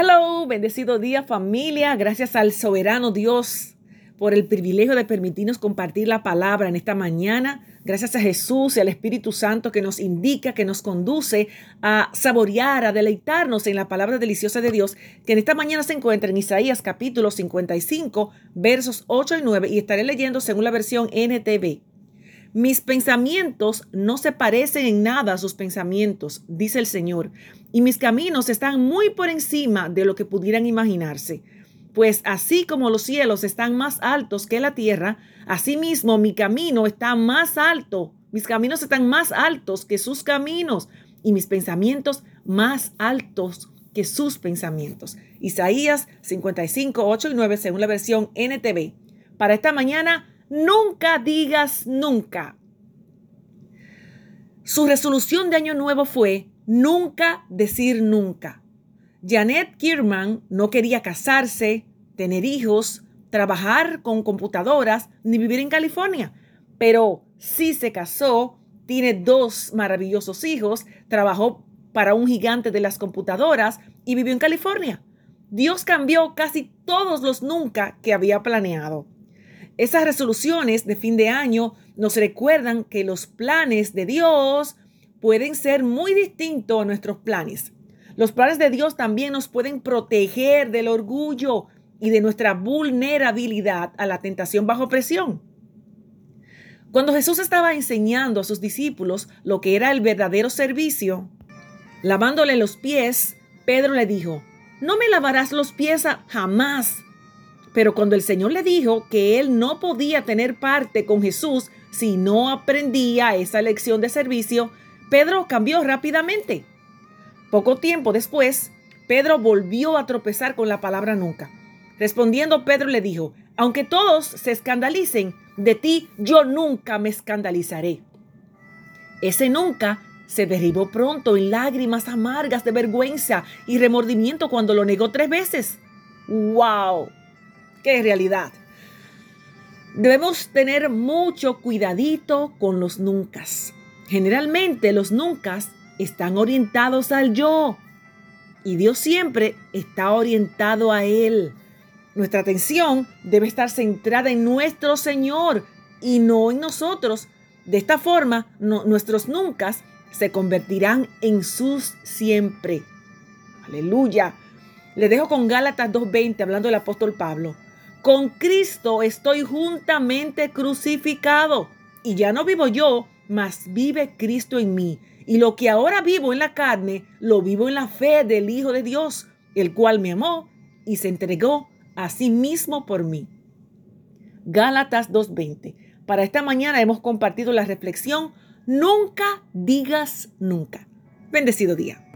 Hello, bendecido día familia. Gracias al soberano Dios por el privilegio de permitirnos compartir la palabra en esta mañana. Gracias a Jesús y al Espíritu Santo que nos indica, que nos conduce a saborear, a deleitarnos en la palabra deliciosa de Dios, que en esta mañana se encuentra en Isaías capítulo 55, versos 8 y 9, y estaré leyendo según la versión NTV. Mis pensamientos no se parecen en nada a sus pensamientos, dice el Señor, y mis caminos están muy por encima de lo que pudieran imaginarse. Pues así como los cielos están más altos que la tierra, asimismo mi camino está más alto, mis caminos están más altos que sus caminos, y mis pensamientos más altos que sus pensamientos. Isaías 55, 8 y 9, según la versión NTV. Para esta mañana, Nunca digas nunca. Su resolución de año nuevo fue nunca decir nunca. Janet Kierman no quería casarse, tener hijos, trabajar con computadoras ni vivir en California, pero sí se casó, tiene dos maravillosos hijos, trabajó para un gigante de las computadoras y vivió en California. Dios cambió casi todos los nunca que había planeado. Esas resoluciones de fin de año nos recuerdan que los planes de Dios pueden ser muy distintos a nuestros planes. Los planes de Dios también nos pueden proteger del orgullo y de nuestra vulnerabilidad a la tentación bajo presión. Cuando Jesús estaba enseñando a sus discípulos lo que era el verdadero servicio, lavándole los pies, Pedro le dijo, no me lavarás los pies jamás. Pero cuando el Señor le dijo que él no podía tener parte con Jesús si no aprendía esa lección de servicio, Pedro cambió rápidamente. Poco tiempo después, Pedro volvió a tropezar con la palabra nunca. Respondiendo, Pedro le dijo, aunque todos se escandalicen, de ti yo nunca me escandalizaré. Ese nunca se derribó pronto en lágrimas amargas de vergüenza y remordimiento cuando lo negó tres veces. ¡Wow! Qué realidad. Debemos tener mucho cuidadito con los nunca. Generalmente los nunca están orientados al yo y Dios siempre está orientado a Él. Nuestra atención debe estar centrada en nuestro Señor y no en nosotros. De esta forma, nuestros nunca se convertirán en sus siempre. Aleluya. Le dejo con Gálatas 2.20 hablando del apóstol Pablo. Con Cristo estoy juntamente crucificado y ya no vivo yo, mas vive Cristo en mí. Y lo que ahora vivo en la carne, lo vivo en la fe del Hijo de Dios, el cual me amó y se entregó a sí mismo por mí. Gálatas 2.20. Para esta mañana hemos compartido la reflexión, nunca digas nunca. Bendecido día.